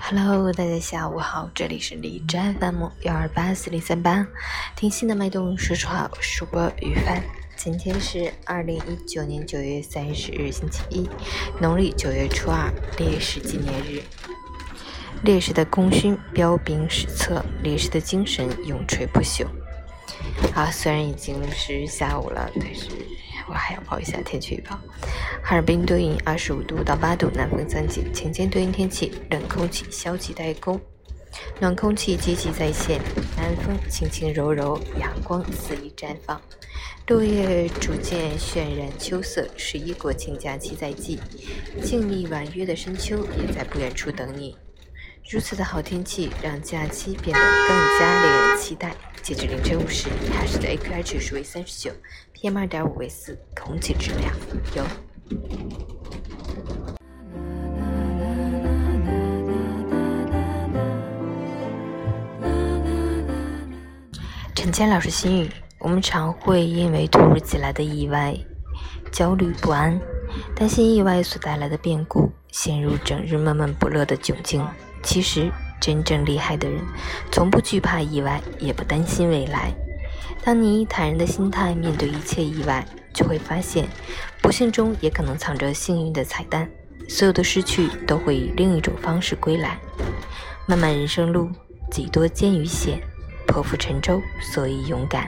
Hello，大家下午好，这里是李斋 FM 幺二八四零三八，听心的脉动说说好，主播于帆。今天是二零一九年九月三十日，星期一，农历九月初二，烈士纪念日。烈士的功勋彪炳史册，烈士的精神永垂不朽。啊，虽然已经是下午了，但是我还要报一下天气预报。哈尔滨多云，二十五度到八度，南风三级，晴间多云天气，冷空气消极怠工，暖空气积极在线，南风轻轻柔柔，阳光肆意绽放，落叶逐渐渲染秋色。十一国庆假期在即，静谧婉约的深秋也在不远处等你。如此的好天气，让假期变得更加令人期待。截至凌晨五时，海市的 AQI 指数为三十九，PM 二点五为四，空气质量优。陈谦老师心语：我们常会因为突如其来的意外焦虑不安，担心意外所带来的变故，陷入整日闷闷不乐的窘境。其实，真正厉害的人，从不惧怕意外，也不担心未来。当你以坦然的心态面对一切意外，就会发现，不幸中也可能藏着幸运的彩蛋。所有的失去都会以另一种方式归来。漫漫人生路，几多艰与险，破釜沉舟，所以勇敢；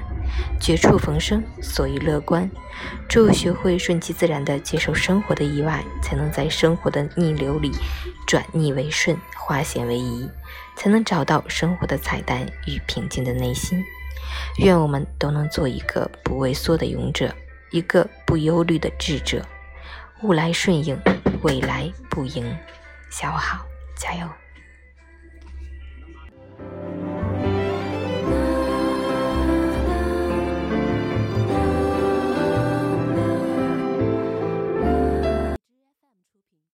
绝处逢生，所以乐观。只有学会顺其自然地接受生活的意外，才能在生活的逆流里转逆为顺。化险为夷，才能找到生活的彩蛋与平静的内心。愿我们都能做一个不畏缩的勇者，一个不忧虑的智者。物来顺应，未来不迎。下午好，加油！